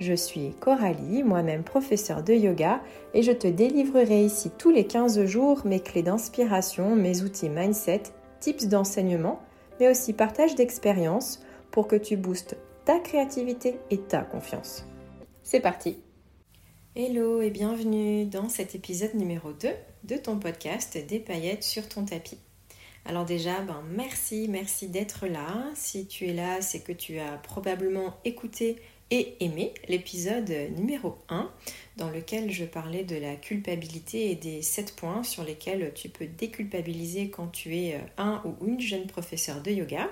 Je suis Coralie, moi-même professeure de yoga, et je te délivrerai ici tous les 15 jours mes clés d'inspiration, mes outils mindset, tips d'enseignement, mais aussi partage d'expériences pour que tu boostes ta créativité et ta confiance. C'est parti Hello et bienvenue dans cet épisode numéro 2 de ton podcast Des paillettes sur ton tapis. Alors déjà, ben merci, merci d'être là. Si tu es là, c'est que tu as probablement écouté et aimé l'épisode numéro 1 dans lequel je parlais de la culpabilité et des 7 points sur lesquels tu peux déculpabiliser quand tu es euh, un ou une jeune professeur de yoga.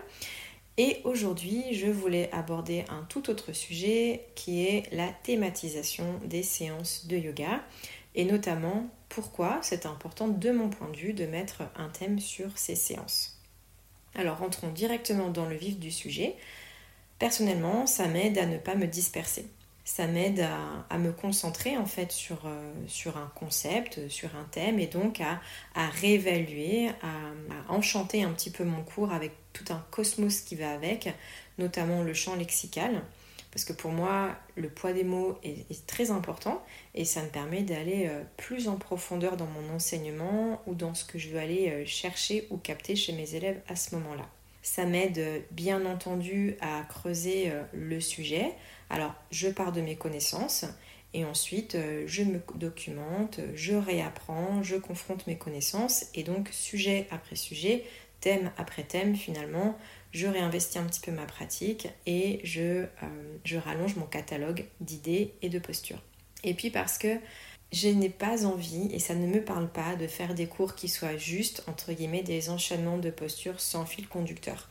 Et aujourd'hui, je voulais aborder un tout autre sujet qui est la thématisation des séances de yoga et notamment pourquoi c'est important de mon point de vue de mettre un thème sur ces séances. Alors rentrons directement dans le vif du sujet. Personnellement, ça m'aide à ne pas me disperser. Ça m'aide à, me concentrer en fait sur, euh, sur, un concept, sur un thème et donc à, à réévaluer, à, enchanter un petit peu mon cours avec tout un cosmos qui va avec, notamment le champ lexical. Parce que pour moi, le poids des mots est, très important et ça me permet d'aller euh, plus en profondeur dans mon enseignement ou dans ce que je veux aller euh, chercher ou capter chez mes élèves à ce moment-là. Ça m'aide bien entendu à creuser euh, le sujet. Alors, je pars de mes connaissances et ensuite euh, je me documente, je réapprends, je confronte mes connaissances et donc sujet après sujet, thème après thème finalement, je réinvestis un petit peu ma pratique et je, euh, je rallonge mon catalogue d'idées et de postures. Et puis parce que je n'ai pas envie, et ça ne me parle pas, de faire des cours qui soient juste, entre guillemets, des enchaînements de postures sans fil conducteur.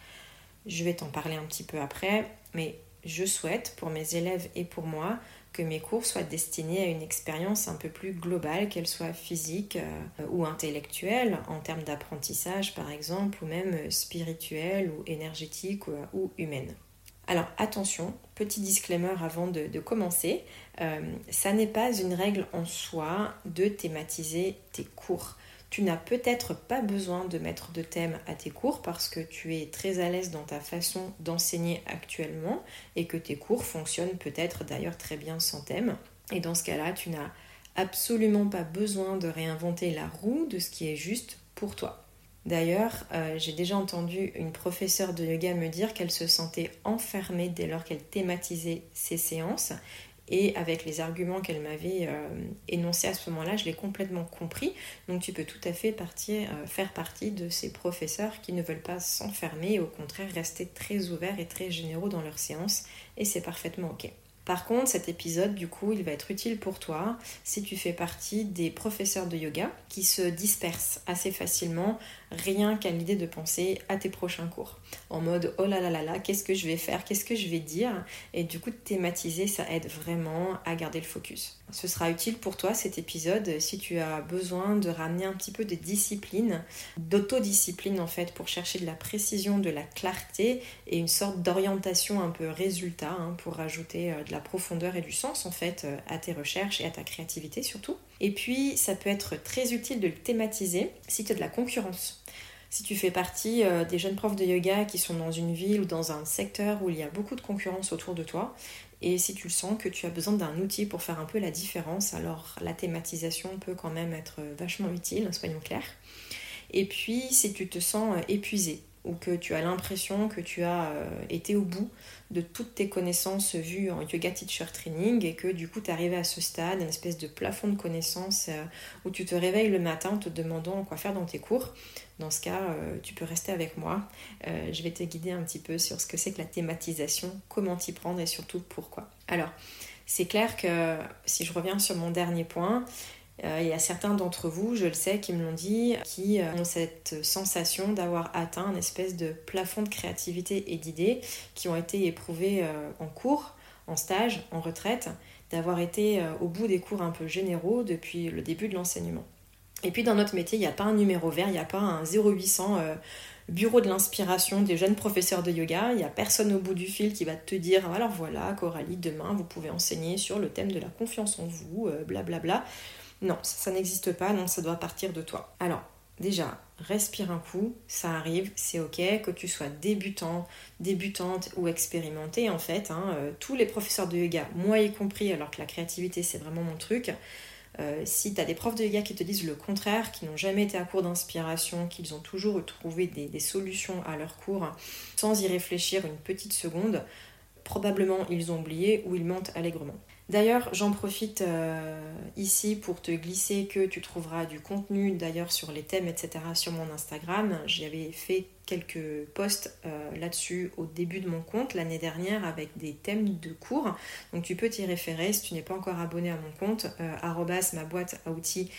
Je vais t'en parler un petit peu après, mais je souhaite pour mes élèves et pour moi que mes cours soient destinés à une expérience un peu plus globale, qu'elle soit physique euh, ou intellectuelle, en termes d'apprentissage par exemple, ou même spirituelle ou énergétique ou humaine. Alors attention, petit disclaimer avant de, commencer, euh, ça n'est pas une règle en soi de thématiser tes cours. Tu n'as peut-être pas besoin de mettre de thème à tes cours parce que tu es très à l'aise dans ta façon d'enseigner actuellement et que tes cours fonctionnent peut-être d'ailleurs très bien sans thème. Et dans ce cas-là, tu n'as absolument pas besoin de réinventer la roue de ce qui est juste pour toi. D'ailleurs, euh, j'ai déjà entendu une professeure de yoga me dire qu'elle se sentait enfermée dès lors qu'elle thématisait ses séances. Et avec les arguments qu'elle m'avait euh, énoncés à ce moment-là, je l'ai complètement compris. Donc tu peux tout à fait euh, faire partie de ces professeurs qui ne veulent pas s'enfermer et au contraire rester très ouverts et très généraux dans leurs séances. Et c'est parfaitement OK. Par contre, cet épisode, du coup, il va être utile pour toi si tu fais partie des professeurs de yoga qui se dispersent assez facilement rien qu'à l'idée de penser à tes prochains cours. En mode oh là là là là, qu'est-ce que je vais faire, qu'est-ce que je vais dire? Et du coup, thématiser, ça aide vraiment à garder le focus. Ce sera utile pour toi cet épisode si tu as besoin de ramener un petit peu de discipline, d'autodiscipline en fait, pour chercher de la précision, de la clarté et une sorte d'orientation un peu résultat hein, pour rajouter euh, de la profondeur et du sens en fait euh, à tes recherches et à ta créativité surtout. Et puis, ça peut être très utile de le thématiser si tu as de la concurrence. Si tu fais partie euh, des jeunes profs de yoga qui sont dans une ville ou dans un secteur où il y a beaucoup de concurrence autour de toi, et si tu le sens que tu as besoin d'un outil pour faire un peu la différence, alors la thématisation peut quand même être vachement utile, soyons clairs. Et puis si tu te sens euh, épuisé ou que tu as l'impression que tu as euh, été au bout de toutes tes connaissances vues en yoga teacher training et que du coup tu arrivé à ce stade, une espèce de plafond de connaissances où tu te réveilles le matin en te demandant quoi faire dans tes cours, dans ce cas, euh, tu peux rester avec moi. Euh, je vais te guider un petit peu sur ce que c'est que la thématisation, comment t'y prendre et surtout pourquoi. Alors, c'est clair que si je reviens sur mon dernier point, euh, il y a certains d'entre vous, je le sais, qui me l'ont dit, qui ont cette sensation d'avoir atteint un espèce de plafond de créativité et d'idées qui ont été éprouvées en cours, en stage, en retraite, d'avoir été euh, au bout des cours un peu généraux depuis le début de l'enseignement. Et puis dans notre métier, il n'y a pas un numéro vert, il n'y a pas un 0800 euh, bureau de l'inspiration des jeunes professeurs de yoga. Il n'y a personne au bout du fil qui va te dire alors voilà, Coralie, demain vous pouvez enseigner sur le thème de la confiance en vous, blablabla. Bla, bla. Non, ça, n'existe pas, non, ça doit partir de toi. Alors, déjà, respire un coup, ça arrive, c'est ok, que tu sois débutant, débutante ou expérimentée en fait. Hein, euh, tous les professeurs de yoga, moi y compris, alors que la créativité c'est vraiment mon truc, euh, si tu des profs de yoga qui te disent le contraire, qui n'ont jamais été à court d'inspiration, qu'ils ont toujours trouvé des, des, solutions à leur cours sans y réfléchir une petite seconde, probablement ils ont oublié ou ils mentent allègrement. D'ailleurs, j'en profite euh, ici pour te glisser que tu trouveras du contenu d'ailleurs sur les thèmes, etc. sur mon Instagram. J'avais fait quelques posts euh, là-dessus au début de mon compte l'année dernière avec des thèmes de cours. Donc tu peux t'y référer si tu n'es pas encore abonné à mon compte, euh, ma boîte à outils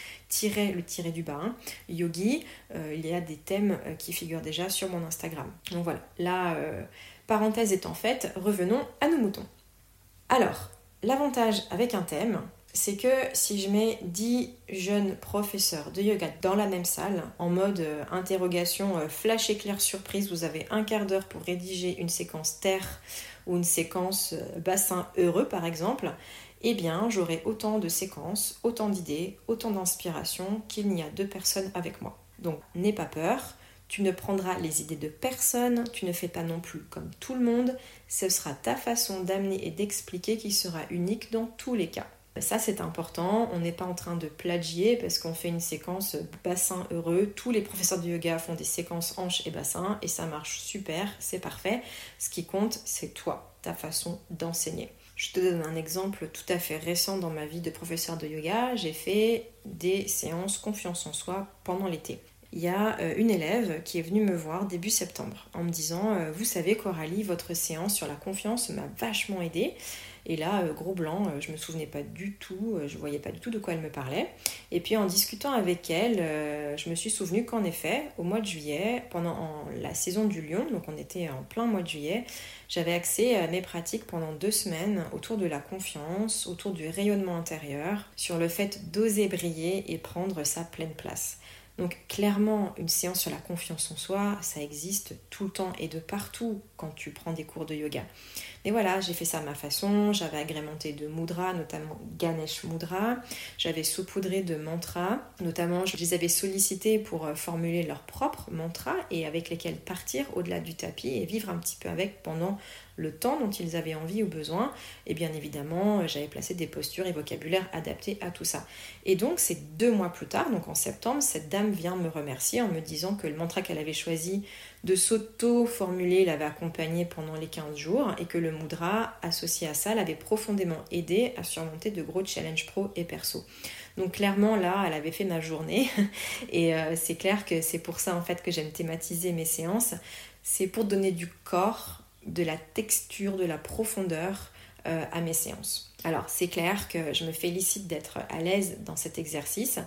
le tiré du bas, hein, yogi. il y a des thèmes qui figurent déjà sur mon Instagram. Donc voilà, la parenthèse étant faite, revenons à nos moutons. Alors, L'avantage avec un thème, c'est que si je mets 10 jeunes professeurs de yoga dans la même salle, en mode euh, interrogation euh, flash éclair surprise, vous avez un quart d'heure pour rédiger une séquence terre ou une séquence euh, bassin heureux par exemple, eh bien j'aurai autant de séquences, autant d'idées, autant d'inspiration qu'il n'y a deux personnes avec moi. Donc n'aie pas peur, tu ne prendras les idées de personne, tu ne fais pas non plus comme tout le monde, ce sera ta façon d'amener et d'expliquer qui sera unique dans tous les cas. Ça c'est important, on n'est pas en train de plagier parce qu'on fait une séquence bassin heureux. Tous les professeurs de yoga font des séquences hanches et bassin et ça marche super, c'est parfait. Ce qui compte c'est toi, ta façon d'enseigner. Je te donne un exemple tout à fait récent dans ma vie de professeur de yoga. J'ai fait des séances confiance en soi pendant l'été il y a euh, une élève qui est venue me voir début septembre en me disant euh, Vous savez, Coralie, votre séance sur la confiance m'a vachement aidée. Et là, euh, gros blanc, je me souvenais pas du tout, je voyais pas du tout de quoi elle me parlait. Et puis en discutant avec elle, je me suis souvenu qu'en effet, au mois de juillet, pendant la saison du lion, donc on était en plein mois de juillet, j'avais accès à mes pratiques pendant deux semaines autour de la confiance, autour du rayonnement intérieur, sur le fait d'oser briller et prendre sa pleine place. Donc clairement, une séance sur la confiance en soi, ça existe tout le temps et de partout quand tu prends des cours de yoga. Mais voilà, j'ai fait ça à ma façon, j'avais agrémenté de mudras, notamment Ganesh Mudra, j'avais saupoudré de mantras, notamment je les avais sollicités pour euh, formuler leurs propres mantras et avec lesquels partir au-delà du tapis et vivre un petit peu avec pendant le temps dont ils avaient envie ou besoin. Et bien évidemment, euh, j'avais placé des postures et vocabulaire adaptés à tout ça. Et donc, c'est deux mois plus tard, donc en septembre, cette dame vient me remercier en me disant que le mantra qu'elle avait choisi de s'auto-formuler l'avait accompagné pendant les 15 jours et que le Mudra associé à ça l'avait profondément aidé à surmonter de gros challenges pro et perso. Donc clairement là, elle avait fait ma journée et euh, c'est clair que c'est pour ça en fait que j'aime thématiser mes séances. C'est pour donner du corps, de la texture, de la profondeur euh, à mes séances. Alors c'est clair que je me félicite d'être à l'aise dans cet exercice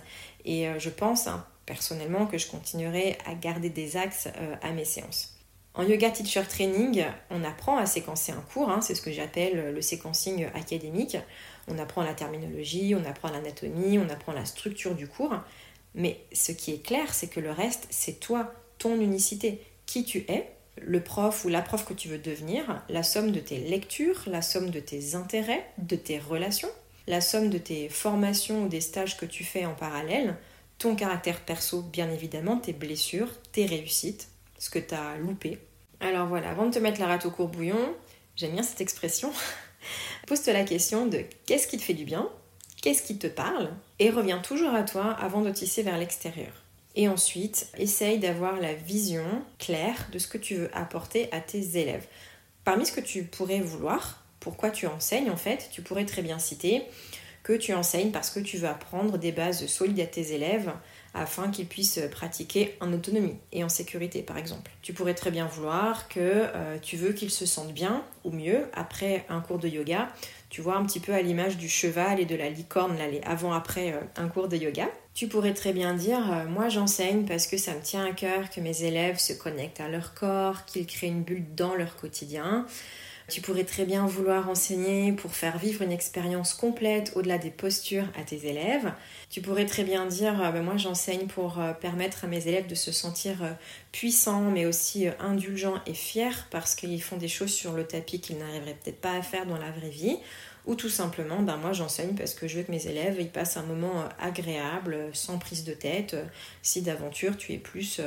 et euh, je pense hein, personnellement que je continuerai à garder des axes euh, à mes séances. En yoga teacher training, on apprend à séquencer un cours, hein, c'est ce que j'appelle le séquencing académique. On apprend la terminologie, on apprend l'anatomie, on apprend la structure du cours. Mais ce qui est clair, c'est que le reste, c'est toi, ton unicité, qui tu es, le prof ou la prof que tu veux devenir, la somme de tes lectures, la somme de tes intérêts, de tes relations, la somme de tes formations ou des stages que tu fais en parallèle, ton caractère perso, bien évidemment, tes blessures, tes réussites, ce que tu as loupé. Alors voilà, avant de te mettre la rate au courbouillon, j'aime bien cette expression, pose-toi la question de qu'est-ce qui te fait du bien, qu'est-ce qui te parle, et reviens toujours à toi avant de tisser vers l'extérieur. Et ensuite, essaye d'avoir la vision claire de ce que tu veux apporter à tes élèves. Parmi ce que tu pourrais vouloir, pourquoi tu enseignes en fait, tu pourrais très bien citer que tu enseignes parce que tu veux apprendre des bases solides à tes élèves afin qu'ils puissent pratiquer en autonomie et en sécurité par exemple. Tu pourrais très bien vouloir que euh, tu veux qu'ils se sentent bien ou mieux après un cours de yoga. Tu vois un petit peu à l'image du cheval et de la licorne, là, les avant-après euh, un cours de yoga. Tu pourrais très bien dire, euh, moi j'enseigne parce que ça me tient à cœur que mes élèves se connectent à leur corps, qu'ils créent une bulle dans leur quotidien. Tu pourrais très bien vouloir enseigner pour faire vivre une expérience complète au-delà des postures à tes élèves. Tu pourrais très bien dire, euh, ben moi j'enseigne pour euh, permettre à mes élèves de se sentir euh, puissants, mais aussi indulgents et fiers parce qu'ils font des choses sur le tapis qu'ils n'arriveraient peut-être pas à faire dans la vraie vie. Ou tout simplement, ben moi j'enseigne parce que je veux que mes élèves ils passent un moment agréable, sans prise de tête. Si d'aventure tu es plus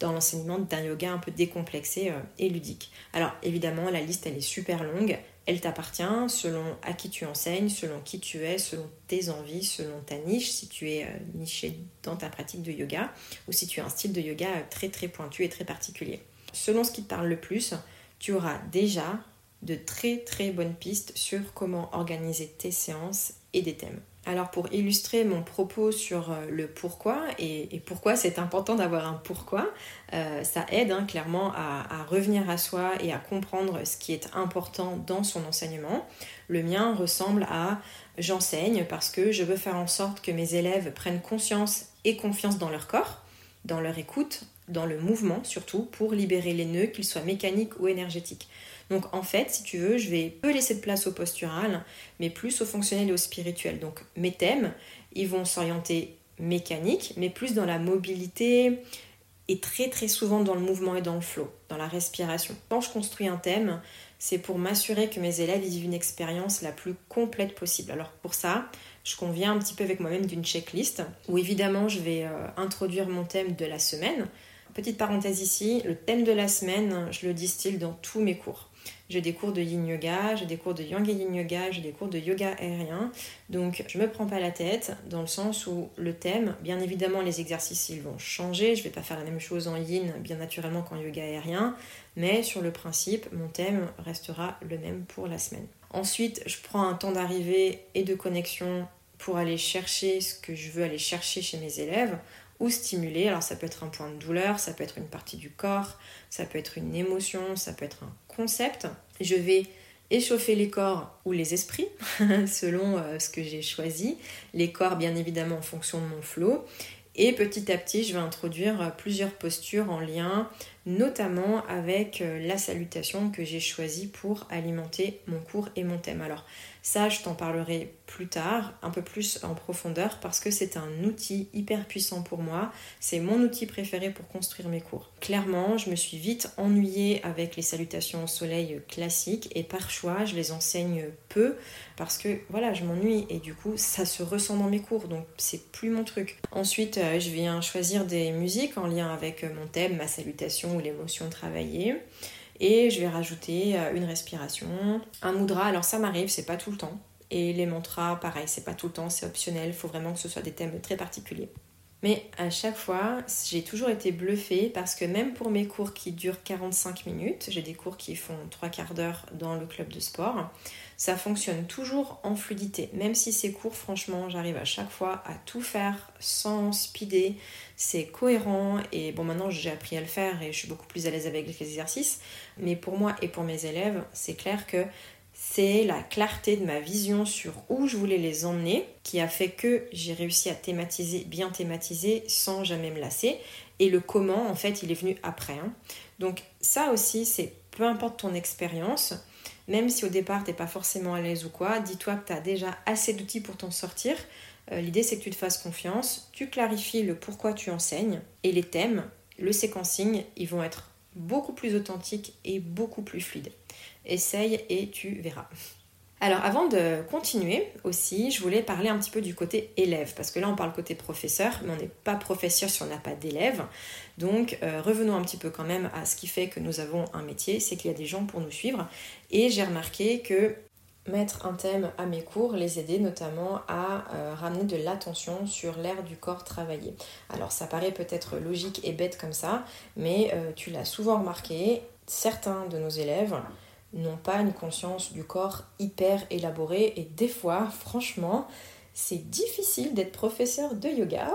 dans l'enseignement d'un yoga un peu décomplexé et ludique. Alors évidemment, la liste elle est super longue. Elle t'appartient selon à qui tu enseignes, selon qui tu es, selon tes envies, selon ta niche, si tu es euh, niché dans ta pratique de yoga ou si tu as un style de yoga euh, très très pointu et très particulier. Selon ce qui te parle le plus, tu auras déjà de très très bonnes pistes sur comment organiser tes séances et des thèmes. Alors pour illustrer mon propos sur euh, le pourquoi et, pourquoi c'est important d'avoir un pourquoi, euh, ça aide hein, clairement à, revenir à soi et à comprendre ce qui est important dans son enseignement. Le mien ressemble à j'enseigne parce que je veux faire en sorte que mes élèves prennent conscience et confiance dans leur corps, dans leur écoute, dans le mouvement surtout, pour libérer les nœuds, qu'ils soient mécaniques ou énergétiques. Donc en fait, si tu veux, je vais peu laisser de place au postural, mais plus au fonctionnel et au spirituel. Donc mes thèmes, ils vont s'orienter mécanique, mais plus dans la mobilité et très très souvent dans le mouvement et dans le flow, dans la respiration. Quand je construis un thème, c'est pour m'assurer que mes élèves vivent une expérience la plus complète possible. Alors pour ça, je conviens un petit peu avec moi-même d'une checklist où évidemment je vais euh, introduire mon thème de la semaine. Petite parenthèse ici, le thème de la semaine, je le distille dans tous mes cours. J'ai des cours de yin yoga, j'ai des cours de yang et yin yoga, j'ai des cours de yoga aérien. Donc je me prends pas la tête dans le sens où le thème, bien évidemment les exercices ils vont changer, je vais pas faire la même chose en yin bien naturellement qu'en yoga aérien, mais sur le principe, mon thème restera le même pour la semaine. Ensuite, je prends un temps d'arrivée et de connexion pour aller chercher ce que je veux aller chercher chez mes élèves ou stimuler. Alors ça peut être un point de douleur, ça peut être une partie du corps, ça peut être une émotion, ça peut être un concept. Je vais échauffer les corps ou les esprits selon euh, ce que j'ai choisi. Les corps bien évidemment en fonction de mon flow. Et petit à petit, je vais introduire euh, plusieurs postures en lien notamment avec euh, la salutation que j'ai choisie pour alimenter mon cours et mon thème. Alors ça, je t'en parlerai plus tard, un peu plus en profondeur, parce que c'est un outil hyper puissant pour moi. C'est mon outil préféré pour construire mes cours. Clairement, je me suis vite ennuyée avec les salutations au soleil classiques et par choix, je les enseigne peu parce que voilà, je m'ennuie et du coup, ça se ressent dans mes cours, donc c'est plus mon truc. Ensuite, euh, je viens choisir des musiques en lien avec mon thème, ma salutation ou l'émotion travaillée. Et je vais rajouter euh, une respiration, un mudra. Alors ça m'arrive, c'est pas tout le temps. Et les mantras, pareil, c'est pas tout le temps, c'est optionnel. Il faut vraiment que ce soit des thèmes très particuliers. Mais à chaque fois, j'ai toujours été bluffée parce que même pour mes cours qui durent 45 minutes, j'ai des cours qui font 3 quarts d'heure dans le club de sport, ça fonctionne toujours en fluidité. Même si ces cours, franchement, j'arrive à chaque fois à tout faire sans speeder, c'est cohérent et bon maintenant j'ai appris à le faire et je suis beaucoup plus à l'aise avec les exercices. Mais pour moi et pour mes élèves, c'est clair que c'est la clarté de ma vision sur où je voulais les emmener qui a fait que j'ai réussi à thématiser, bien thématiser sans jamais me lasser. Et le comment, en fait, il est venu après. Hein. Donc ça aussi, c'est peu importe ton expérience, même si au départ t'es pas forcément à l'aise ou quoi, dis-toi que tu as déjà assez d'outils pour t'en sortir. Euh, l'idée c'est que tu te fasses confiance, tu clarifies le pourquoi tu enseignes et les thèmes, le séquencing, ils vont être beaucoup plus authentiques et beaucoup plus fluides. Essaye et tu verras. Alors avant de continuer aussi, je voulais parler un petit peu du côté élève, parce que là on parle côté professeur, mais on n'est pas professeur si on n'a pas d'élèves. Donc euh, revenons un petit peu quand même à ce qui fait que nous avons un métier, c'est qu'il y a des gens pour nous suivre. Et j'ai remarqué que mettre un thème à mes cours les aider notamment à euh, ramener de l'attention sur l'air du corps travaillé. Alors ça paraît peut-être logique et bête comme ça, mais euh, tu l'as souvent remarqué, certains de nos élèves n'ont pas une conscience du corps hyper élaborée et des fois, franchement, c'est difficile d'être professeur de yoga.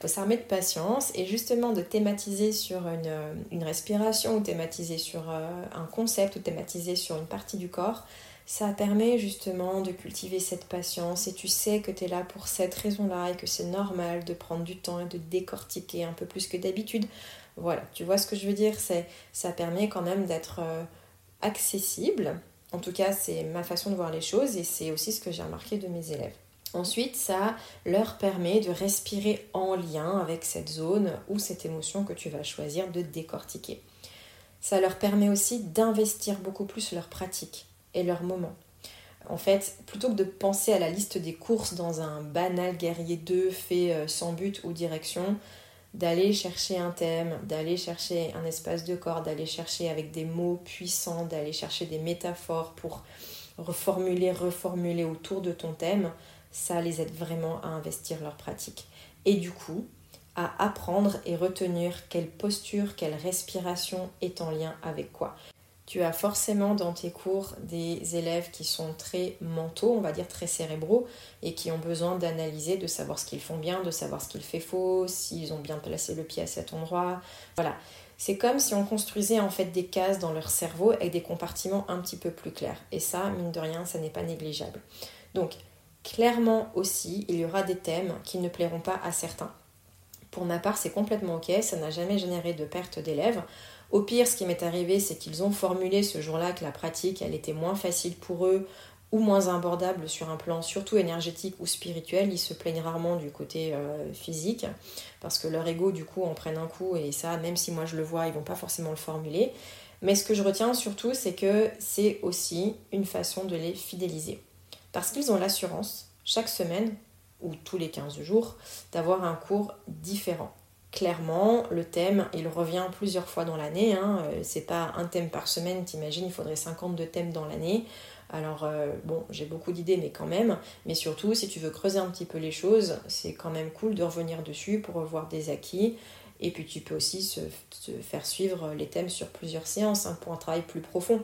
Faut s'armer de patience et justement de thématiser sur une, respiration ou thématiser sur euh, un concept ou thématiser sur une partie du corps. Ça permet justement de cultiver cette patience et tu sais que tu es là pour cette raison-là et que c'est normal de prendre du temps et de décortiquer un peu plus que d'habitude. Voilà, tu vois ce que je veux dire? Ça permet quand même d'être euh, accessible En tout cas, c'est ma façon de voir les choses et c'est aussi ce que j'ai remarqué de mes élèves. Ensuite, ça leur permet de respirer en lien avec cette zone ou cette émotion que tu vas choisir de décortiquer. Ça leur permet aussi d'investir beaucoup plus leur pratique et leur moment. En fait, plutôt que de penser à la liste des courses dans un banal guerrier 2 fait euh, sans but ou direction, d'aller chercher un thème, d'aller chercher un espace de corps, d'aller chercher avec des mots puissants, d'aller chercher des métaphores pour reformuler, reformuler autour de ton thème, ça les aide vraiment à investir leur pratique. Et du coup, à apprendre et retenir quelle posture, quelle respiration est en lien avec quoi. Tu as forcément dans tes cours des élèves qui sont très mentaux, on va dire très cérébraux, et qui ont besoin d'analyser, de savoir ce qu'ils font bien, de savoir ce qu'ils font faux, s'ils ont bien placé le pied à cet endroit. Voilà. C'est comme si on construisait en fait des cases dans leur cerveau avec des compartiments un petit peu plus clairs. Et ça, mine de rien, ça n'est pas négligeable. Donc, clairement aussi, il y aura des thèmes qui ne plairont pas à certains. Pour ma part, c'est complètement ok, ça n'a jamais généré de perte d'élèves. Au pire, ce qui m'est arrivé, c'est qu'ils ont formulé ce jour-là que la pratique, elle était moins facile pour eux ou moins abordable sur un plan surtout énergétique ou spirituel. Ils se plaignent rarement du côté euh, physique parce que leur ego, du coup, en prennent un coup et ça, même si moi je le vois, ils vont pas forcément le formuler. Mais ce que je retiens surtout, c'est que c'est aussi une façon de les fidéliser. Parce qu'ils ont l'assurance, chaque semaine ou tous les 15 jours, d'avoir un cours différent clairement, le thème, il revient plusieurs fois dans l'année. Hein. Euh, c'est pas un thème par semaine, t'imagines, il faudrait 52 thèmes dans l'année. Alors, euh, bon, j'ai beaucoup d'idées, mais quand même. Mais surtout, si tu veux creuser un petit peu les choses, c'est quand même cool de revenir dessus pour revoir des acquis. Et puis, tu peux aussi se, faire suivre les thèmes sur plusieurs séances hein, pour un travail plus profond.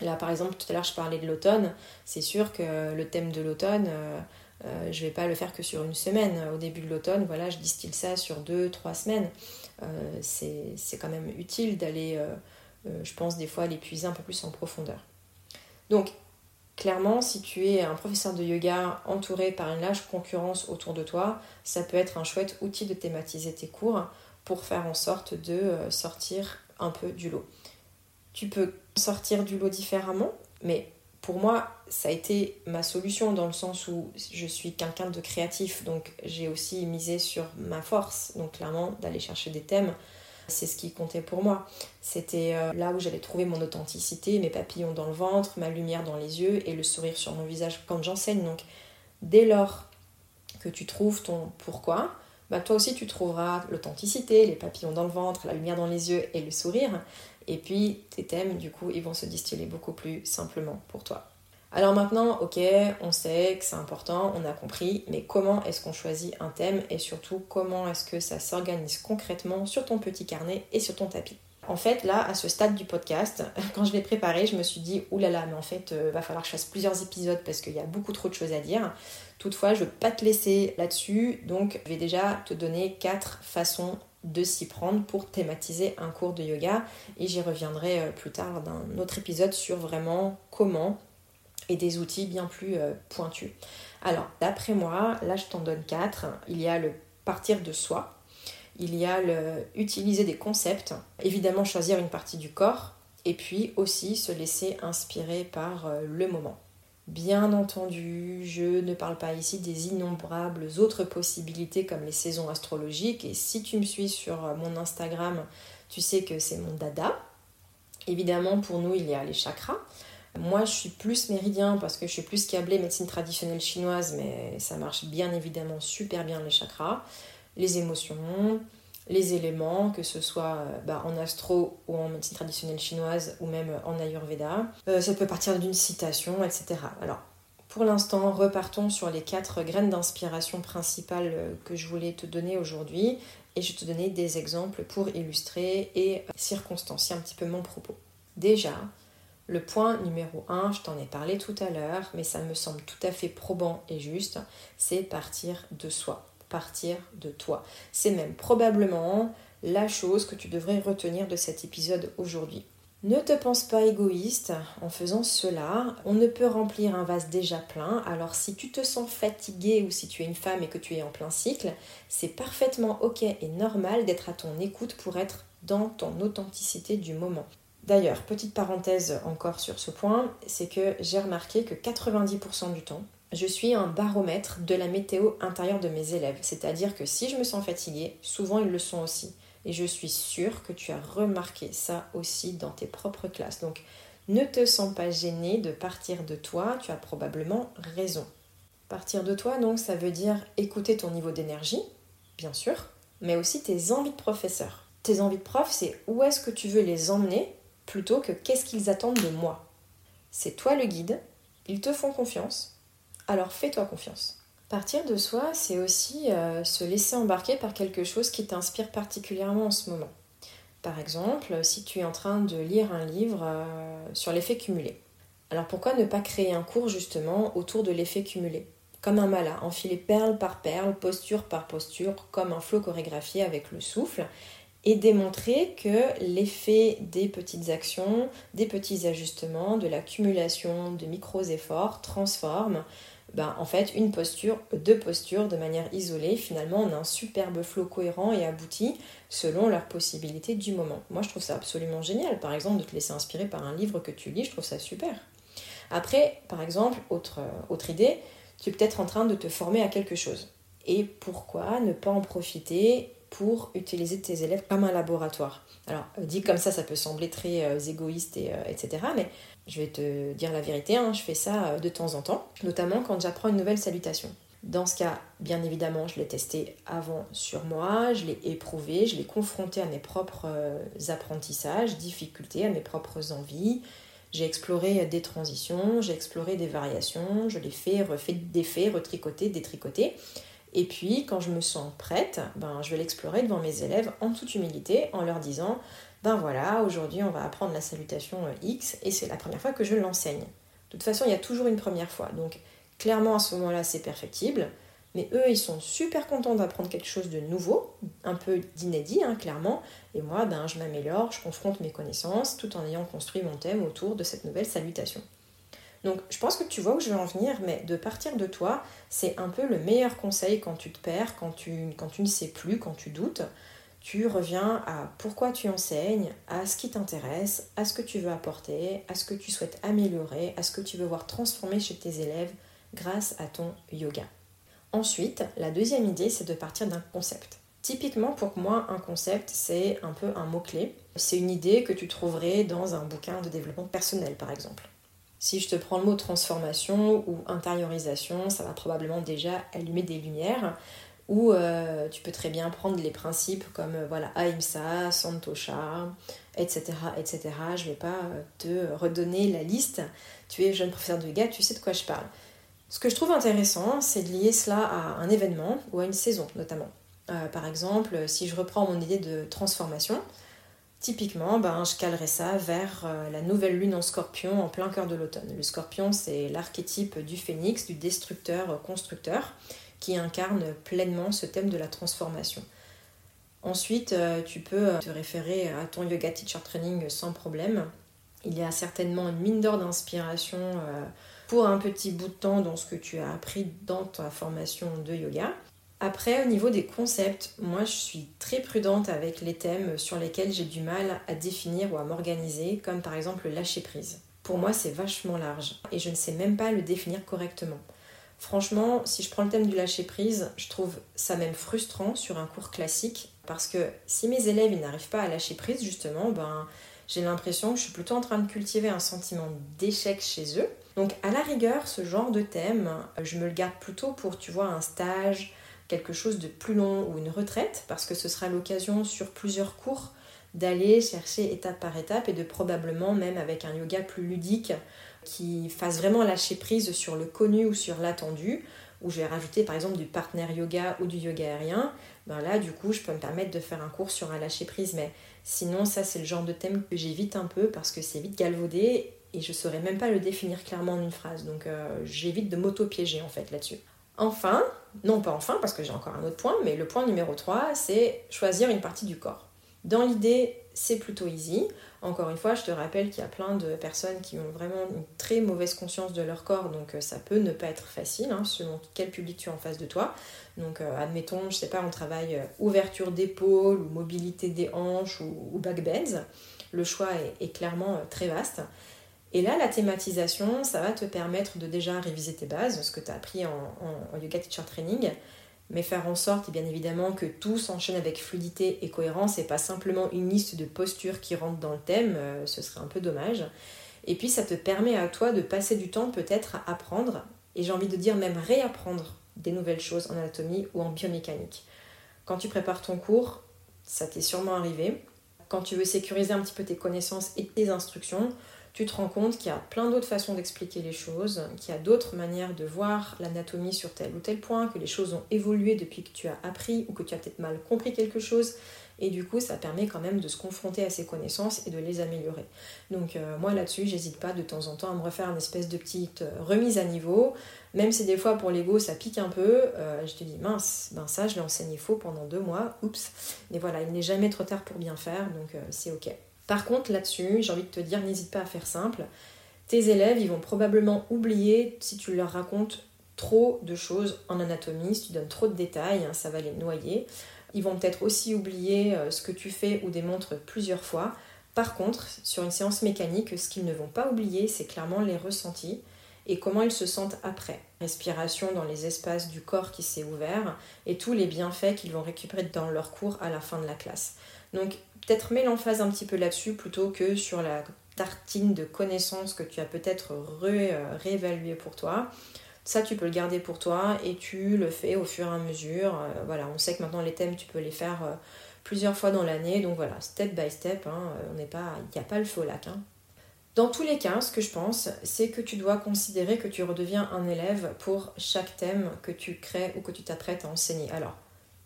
Là, par exemple, tout à l'heure, je parlais de l'automne. C'est sûr que le thème de l'automne. Euh, euh, je ne vais pas le faire que sur une semaine. Au début de l'automne, voilà, je distille ça sur deux, trois semaines. Euh, c'est quand même utile d'aller, euh, je pense, des fois l'épuiser un peu plus en profondeur. Donc, clairement, si tu es un professeur de yoga entouré par une large concurrence autour de toi, ça peut être un chouette outil de thématiser tes cours pour faire en sorte de sortir un peu du lot. Tu peux sortir du lot différemment, mais pour moi, ça a été ma solution dans le sens où je suis quelqu'un de créatif, donc j'ai aussi misé sur ma force, donc clairement d'aller chercher des thèmes, c'est ce qui comptait pour moi. C'était euh, là où j'allais trouver mon authenticité, mes papillons dans le ventre, ma lumière dans les yeux et le sourire sur mon visage quand j'enseigne. Donc dès lors que tu trouves ton pourquoi, bah toi aussi tu trouveras l'authenticité, les papillons dans le ventre, la lumière dans les yeux et le sourire. Et puis tes thèmes, du coup, ils vont se distiller beaucoup plus simplement pour toi. Alors maintenant, ok, on sait que c'est important, on a compris, mais comment est-ce qu'on choisit un thème et surtout comment est-ce que ça s'organise concrètement sur ton petit carnet et sur ton tapis? En fait, là, à ce stade du podcast, quand je l'ai préparé, je me suis dit, oulala, mais en fait, euh, va falloir que je fasse plusieurs épisodes parce qu'il y a beaucoup trop de choses à dire. Toutefois, je ne veux pas te laisser là-dessus, donc je vais déjà te donner quatre façons de s'y prendre pour thématiser un cours de yoga et j'y reviendrai euh, plus tard dans un autre épisode sur vraiment comment et des outils bien plus euh, pointus. Alors, d'après moi, là je t'en donne quatre. Il y a le partir de soi, il y a le utiliser des concepts, évidemment choisir une partie du corps et puis aussi se laisser inspirer par euh, le moment. Bien entendu, je ne parle pas ici des innombrables autres possibilités comme les saisons astrologiques. Et si tu me suis sur mon Instagram, tu sais que c'est mon dada. Évidemment, pour nous, il y a les chakras. Moi, je suis plus méridien parce que je suis plus câblée médecine traditionnelle chinoise, mais ça marche bien évidemment super bien les chakras, les émotions, les éléments, que ce soit euh, bah, en astro ou en médecine traditionnelle chinoise ou même en ayurveda. Euh, ça peut partir d'une citation, etc. Alors, pour l'instant, repartons sur les quatre graines d'inspiration principales euh, que je voulais te donner aujourd'hui et je vais te donner des exemples pour illustrer et circonstancier un petit peu mon propos. Déjà, le point numéro 1, je t'en ai parlé tout à l'heure, mais ça me semble tout à fait probant et juste, c'est partir de soi partir de toi. C'est même probablement la chose que tu devrais retenir de cet épisode aujourd'hui. Ne te pense pas égoïste en faisant cela. On ne peut remplir un vase déjà plein. Alors si tu te sens fatigué ou si tu es une femme et que tu es en plein cycle, c'est parfaitement ok et normal d'être à ton écoute pour être dans ton authenticité du moment. D'ailleurs, petite parenthèse encore sur ce point, c'est que j'ai remarqué que 90% du temps, je suis un baromètre de la météo intérieure de mes élèves. C'est-à-dire que si je me sens fatiguée, souvent ils le sont aussi. Et je suis sûre que tu as remarqué ça aussi dans tes propres classes. Donc ne te sens pas gêné de partir de toi, tu as probablement raison. Partir de toi, donc, ça veut dire écouter ton niveau d'énergie, bien sûr, mais aussi tes envies de professeur. Tes envies de prof, c'est où est-ce que tu veux les emmener plutôt que qu'est-ce qu'ils attendent de moi. C'est toi le guide, ils te font confiance, alors fais-toi confiance. Partir de soi, c'est aussi euh, se laisser embarquer par quelque chose qui t'inspire particulièrement en ce moment. Par exemple, si tu es en train de lire un livre euh, sur l'effet cumulé. Alors pourquoi ne pas créer un cours justement autour de l'effet cumulé? Comme un malin, enfiler perle par perle, posture par posture, comme un flot chorégraphié avec le souffle, et démontrer que l'effet des petites actions, des petits ajustements, de l'accumulation de micros efforts transforme ben, en fait une posture, deux postures de manière isolée. Finalement, on a un superbe flot cohérent et abouti selon leurs possibilités du moment. Moi, je trouve ça absolument génial. Par exemple, de te laisser inspirer par un livre que tu lis, je trouve ça super. Après, par exemple, autre, autre idée, tu es peut-être en train de te former à quelque chose. Et pourquoi ne pas en profiter pour utiliser tes élèves comme un laboratoire? Alors, euh, dit comme ça, ça peut sembler très euh, égoïste, et, euh, etc. Mais je vais te dire la vérité, hein, je fais ça de temps en temps, notamment quand j'apprends une nouvelle salutation. Dans ce cas, bien évidemment, je l'ai testé avant sur moi, je l'ai éprouvé, je l'ai confronté à mes propres apprentissages, difficultés, à mes propres envies. J'ai exploré des transitions, j'ai exploré des variations, je l'ai fait, refait, défait, retricoté, détricoté. Et puis, quand je me sens prête, ben, je vais l'explorer devant mes élèves en toute humilité, en leur disant Ben voilà, aujourd'hui on va apprendre la salutation euh, X et c'est la première fois que je l'enseigne. De toute façon, il y a toujours une première fois. Donc, clairement, à ce moment-là, c'est perfectible. Mais eux, ils sont super contents d'apprendre quelque chose de nouveau, un peu d'inédit, hein, clairement. Et moi, ben, je m'améliore, je confronte mes connaissances tout en ayant construit mon thème autour de cette nouvelle salutation. Donc je pense que tu vois où je veux en venir, mais de partir de toi, c'est un peu le meilleur conseil quand tu te perds, quand tu, quand tu ne sais plus, quand tu doutes. Tu reviens à pourquoi tu enseignes, à ce qui t'intéresse, à ce que tu veux apporter, à ce que tu souhaites améliorer, à ce que tu veux voir transformer chez tes élèves grâce à ton yoga. Ensuite, la deuxième idée, c'est de partir d'un concept. Typiquement, pour moi, un concept, c'est un peu un mot-clé. C'est une idée que tu trouverais dans un bouquin de développement personnel, par exemple. Si je te prends le mot transformation ou intériorisation, ça va probablement déjà allumer des lumières. Ou euh, tu peux très bien prendre les principes comme euh, voilà Ahimsa, Santosha, etc. Je ne vais pas euh, te redonner la liste. Tu es jeune professeur de yoga, tu sais de quoi je parle. Ce que je trouve intéressant, c'est de lier cela à un événement ou à une saison notamment. par exemple, si je reprends mon idée de transformation, Typiquement, ben, je calerais ça vers euh, la nouvelle lune en scorpion en plein cœur de l'automne. Le scorpion, c'est l'archétype du phénix, du destructeur-constructeur, qui incarne pleinement ce thème de la transformation. Ensuite, euh, tu peux euh, te référer à ton yoga teacher training sans problème. Il y a certainement une mine d'or d'inspiration pour un petit bout de temps dans ce que tu as appris dans ta formation de yoga. Après, au niveau des concepts, moi je suis très prudente avec les thèmes sur lesquels j'ai du mal à définir ou à m'organiser, comme par exemple le lâcher prise. Pour moi, c'est vachement large et je ne sais même pas le définir correctement. Franchement, si je prends le thème du lâcher prise, je trouve ça même frustrant sur un cours classique parce que si mes élèves n'arrivent pas à lâcher prise, justement, ben j'ai l'impression que je suis plutôt en train de cultiver un sentiment d'échec chez eux. Donc à la rigueur, ce genre de thème, je me le garde plutôt pour, tu vois, un stage, quelque chose de plus long ou une retraite, parce que ce sera l'occasion sur plusieurs cours d'aller chercher étape par étape et de probablement même avec un yoga plus ludique qui fasse vraiment lâcher prise sur le connu ou sur l'attendu, où je vais rajouter par exemple du partner yoga ou du yoga aérien, ben là du coup je peux me permettre de faire un cours sur un lâcher prise, mais sinon ça c'est le genre de thème que j'évite un peu parce que c'est vite galvaudé et je saurais même pas le définir clairement en une phrase, donc euh, j'évite de m'auto-piéger en fait là-dessus. Enfin, non pas enfin parce que j'ai encore un autre point, mais le point numéro 3, c'est choisir une partie du corps. Dans l'idée, c'est plutôt easy. Encore une fois, je te rappelle qu'il y a plein de personnes qui ont vraiment une très mauvaise conscience de leur corps, donc euh, ça peut ne pas être facile hein, selon quel public tu as en face de toi. Donc euh, admettons, je sais pas, on travaille euh, ouverture d'épaule ou mobilité des hanches ou, back bends. Le choix est, clairement très vaste. Et là, la thématisation, ça va te permettre de déjà réviser tes bases, ce que tu as appris en, yoga teacher training, mais faire en sorte, bien évidemment, que tout s'enchaîne avec fluidité et cohérence et pas simplement une liste de postures qui rentrent dans le thème, euh, ce serait un peu dommage. Et puis, ça te permet à toi de passer du temps peut-être à apprendre, et j'ai envie de dire même réapprendre des nouvelles choses en anatomie ou en biomécanique. Quand tu prépares ton cours, ça t'est sûrement arrivé. Quand tu veux sécuriser un petit peu tes connaissances et tes instructions, tu te rends compte qu'il y a plein d'autres façons d'expliquer les choses, qu'il y a d'autres manières de voir l'anatomie sur tel ou tel point, que les choses ont évolué depuis que tu as appris ou que tu as peut-être mal compris quelque chose. Et du coup, ça permet quand même de se confronter à ces connaissances et de les améliorer. Donc euh, moi là-dessus, j'hésite pas de temps en temps à me refaire une espèce de petite euh, remise à niveau. Même si des fois pour l'ego ça pique un peu, euh, je te dis mince, ben ça je l'ai enseigné faux pendant deux mois, oups. Mais voilà, il n'est jamais trop tard pour bien faire, donc c'est ok. Par contre, là-dessus, j'ai envie de te dire, n'hésite pas à faire simple. Tes élèves, ils vont probablement oublier si tu leur racontes trop de choses en anatomie, si tu donnes trop de détails, hein, ça va les noyer. Ils vont peut-être aussi oublier euh, ce que tu fais ou démontres plusieurs fois. Par contre, sur une séance mécanique, ce qu'ils ne vont pas oublier, c'est clairement les ressentis et comment ils se sentent après. Respiration dans les espaces du corps qui s'est ouvert et tous les bienfaits qu'ils vont récupérer dans leur cours à la fin de la classe. Donc peut-être mets l'emphase un petit peu là-dessus plutôt que sur la tartine de connaissances que tu as peut-être euh, réévalué pour toi. Ça, tu peux le garder pour toi et tu le fais au fur et à mesure. Euh, voilà, on sait que maintenant les thèmes, tu peux les faire euh, plusieurs fois dans l'année. Donc voilà, step by step, hein, on n'est pas, il n'y a pas le au lac. Hein. Dans tous les cas, ce que je pense, c'est que tu dois considérer que tu redeviens un élève pour chaque thème que tu crées ou que tu t'apprêtes à enseigner. Alors,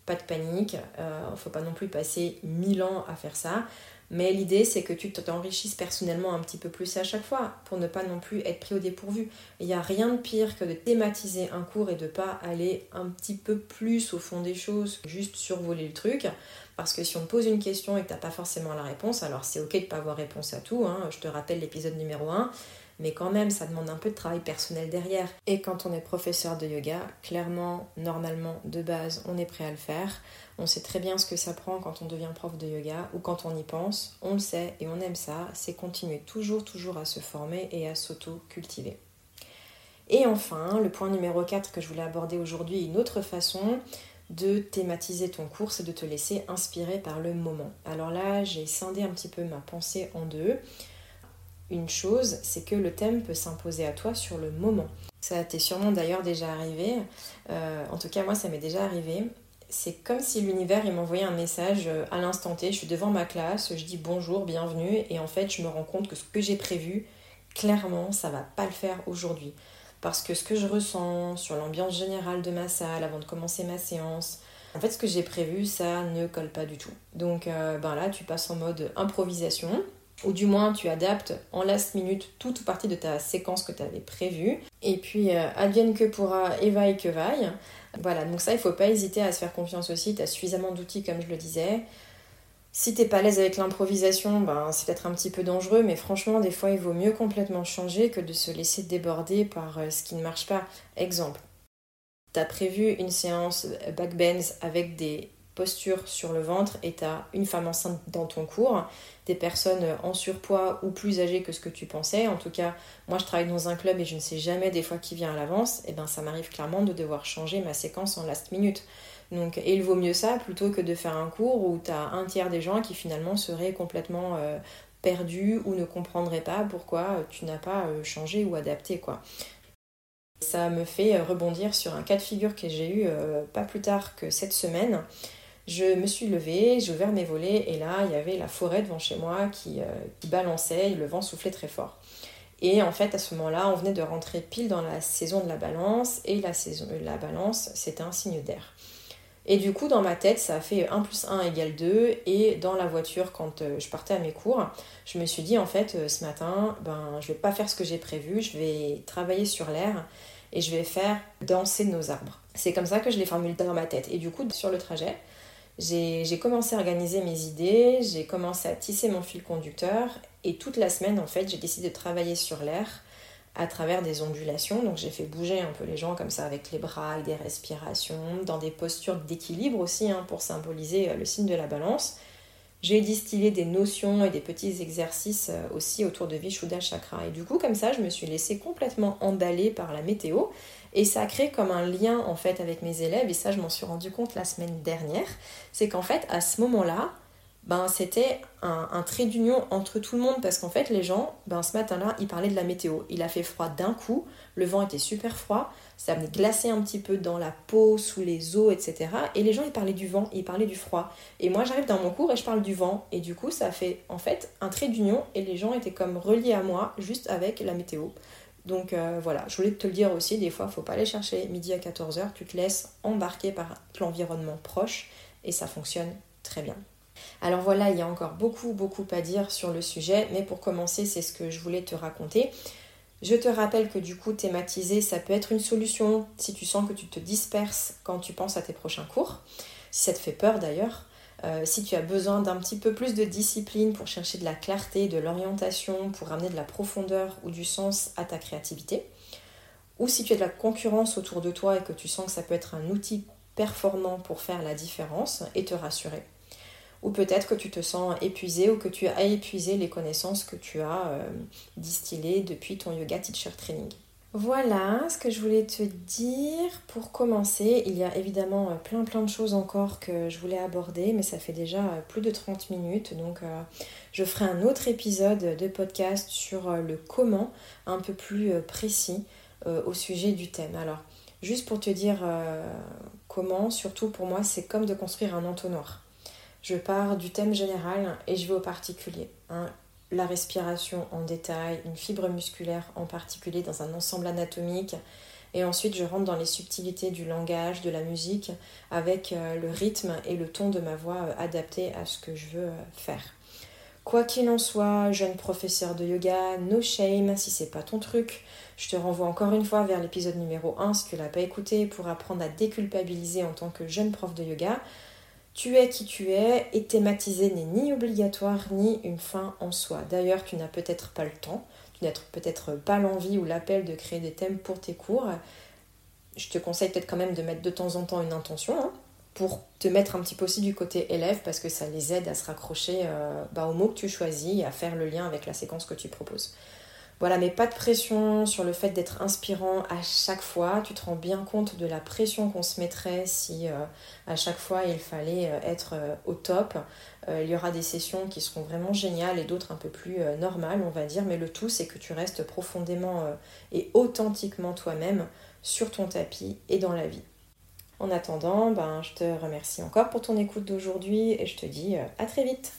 pas de panique, il euh, ne faut pas non plus passer mille ans à faire ça. Mais l'idée, c'est que tu t'enrichisses personnellement un petit peu plus à chaque fois pour ne pas non plus être pris au dépourvu. Il n'y a rien de pire que de thématiser un cours et de pas aller un petit peu plus au fond des choses, juste survoler le truc. Parce que si on te pose une question et que tu n'as pas forcément la réponse, alors c'est ok de ne pas avoir réponse à tout. Hein. Je te rappelle l'épisode numéro 1 mais quand même ça demande un peu de travail personnel derrière. Et quand on est professeur de yoga, clairement, normalement, de base, on est prêt à le faire. On sait très bien ce que ça prend quand on devient prof de yoga ou quand on y pense, on le sait et on aime ça, c'est continuer toujours, toujours à se former et à s'auto-cultiver. Et enfin, le point numéro 4 que je voulais aborder aujourd'hui, une autre façon de thématiser ton cours, c'est de te laisser inspirer par le moment. Alors là, j'ai scindé un petit peu ma pensée en deux une chose, c'est que le thème peut s'imposer à toi sur le moment. Ça t'est sûrement d'ailleurs déjà arrivé. Euh, en tout cas, moi, ça m'est déjà arrivé. C'est comme si l'univers m'envoyait un message euh, à l'instant T. Je suis devant ma classe, je dis bonjour, bienvenue, et en fait, je me rends compte que ce que j'ai prévu, clairement, ça va pas le faire aujourd'hui. Parce que ce que je ressens sur l'ambiance générale de ma salle avant de commencer ma séance, en fait, ce que j'ai prévu, ça ne colle pas du tout. Donc, euh, ben là, tu passes en mode improvisation ou du moins tu adaptes en last minute toute partie de ta séquence que tu avais prévue. Et puis, euh, advienne que pourra, et vaille que vaille. Voilà, donc ça, il faut pas hésiter à se faire confiance aussi. Tu as suffisamment d'outils, comme je le disais. Si t'es pas à l'aise avec l'improvisation, ben, c'est peut-être un petit peu dangereux, mais franchement, des fois, il vaut mieux complètement changer que de se laisser déborder par euh, ce qui ne marche pas. Exemple, tu as prévu une séance backbends avec des posture sur le ventre et tu as une femme enceinte dans ton cours, des personnes en surpoids ou plus âgées que ce que tu pensais. En tout cas, moi je travaille dans un club et je ne sais jamais des fois qui vient à l'avance, et eh ben ça m'arrive clairement de devoir changer ma séquence en last minute. Donc, et il vaut mieux ça plutôt que de faire un cours où tu as un tiers des gens qui finalement seraient complètement euh, perdus ou ne comprendraient pas pourquoi tu n'as pas euh, changé ou adapté quoi. Ça me fait rebondir sur un cas de figure que j'ai eu euh, pas plus tard que cette semaine. Je me suis levée, j'ai ouvert mes volets et là, il y avait la forêt devant chez moi qui, euh, balançait, le vent soufflait très fort. Et en fait, à ce moment-là, on venait de rentrer pile dans la saison de la balance et la, saison, la balance, c'était un signe d'air. Et du coup, dans ma tête, ça a fait 1 plus 1 égale 2. Et dans la voiture, quand euh, je partais à mes cours, je me suis dit, en fait, euh, ce matin, ben, je vais pas faire ce que j'ai prévu, je vais travailler sur l'air et je vais faire danser nos arbres. C'est comme ça que je l'ai formulé dans ma tête. Et du coup, sur le trajet, j'ai commencé à organiser mes idées, j'ai commencé à tisser mon fil conducteur et toute la semaine en fait j'ai décidé de travailler sur l'air à travers des ondulations. Donc j'ai fait bouger un peu les gens comme ça avec les bras, des respirations, dans des postures d'équilibre aussi hein, pour symboliser euh, le signe de la balance. J'ai distillé des notions et des petits exercices euh, aussi autour de Vishuddha Chakra. Et du coup, comme ça, je me suis laissée complètement emballer par la météo. Et ça a créé comme un lien en fait avec mes élèves. Et ça, je m'en suis rendu compte la semaine dernière. C'est qu'en fait, à ce moment-là, ben, c'était un, trait d'union entre tout le monde parce qu'en fait les gens, ben, ce matin-là, ils parlaient de la météo. Il a fait froid d'un coup, le vent était super froid, ça venait glacer un petit peu dans la peau, sous les os, etc. Et les gens, ils parlaient du vent, ils parlaient du froid. Et moi, j'arrive dans mon cours et je parle du vent. Et du coup, ça fait en fait un trait d'union et les gens étaient comme reliés à moi juste avec la météo. Donc euh, voilà, je voulais te le dire aussi, des fois, il faut pas aller chercher midi à 14h, tu te laisses embarquer par l'environnement proche et ça fonctionne très bien. Alors voilà, il y a encore beaucoup, beaucoup à dire sur le sujet, mais pour commencer, c'est ce que je voulais te raconter. Je te rappelle que du coup, thématiser, ça peut être une solution si tu sens que tu te disperses quand tu penses à tes prochains cours, si ça te fait peur d'ailleurs. Euh, si tu as besoin d'un petit peu plus de discipline pour chercher de la clarté, de l'orientation, pour amener de la profondeur ou du sens à ta créativité, ou si tu as de la concurrence autour de toi et que tu sens que ça peut être un outil performant pour faire la différence et te rassurer ou peut-être que tu te sens épuisé ou que tu as épuisé les connaissances que tu as euh, distillées depuis ton yoga teacher training. Voilà ce que je voulais te dire pour commencer. Il y a évidemment euh, plein plein de choses encore que je voulais aborder, mais ça fait déjà euh, plus de 30 minutes, donc je ferai un autre épisode de podcast sur le comment un peu plus précis au sujet du thème. Alors, juste pour te dire comment, surtout pour moi, c'est comme de construire un entonnoir. Je pars du thème général et je vais au particulier. Hein. La respiration en détail, une fibre musculaire en particulier dans un ensemble anatomique. Et ensuite, je rentre dans les subtilités du langage, de la musique, avec euh, le rythme et le ton de ma voix euh, adapté à ce que je veux euh, faire. Quoi qu'il en soit, jeune professeur de yoga, no shame si c'est pas ton truc. Je te renvoie encore une fois vers l'épisode numéro 1 si tu l'as pas écouté pour apprendre à déculpabiliser en tant que jeune prof de yoga. Tu es qui tu es et thématiser n'est ni obligatoire ni une fin en soi. D'ailleurs, tu n'as peut-être pas le temps, tu n'as peut-être pas l'envie ou l'appel de créer des thèmes pour tes cours. Je te conseille peut-être quand même de mettre de temps en temps une intention hein, pour te mettre un petit peu aussi du côté élève parce que ça les aide à se raccrocher euh, bah, aux mots que tu choisis et à faire le lien avec la séquence que tu proposes. Voilà, mais pas de pression sur le fait d'être inspirant à chaque fois. Tu te rends bien compte de la pression qu'on se mettrait si euh, à chaque fois il fallait euh, être euh, au top. il y aura des sessions qui seront vraiment géniales et d'autres un peu plus normales, on va dire. Mais le tout, c'est que tu restes profondément et authentiquement toi-même sur ton tapis et dans la vie. En attendant, ben, je te remercie encore pour ton écoute d'aujourd'hui et je te dis à très vite.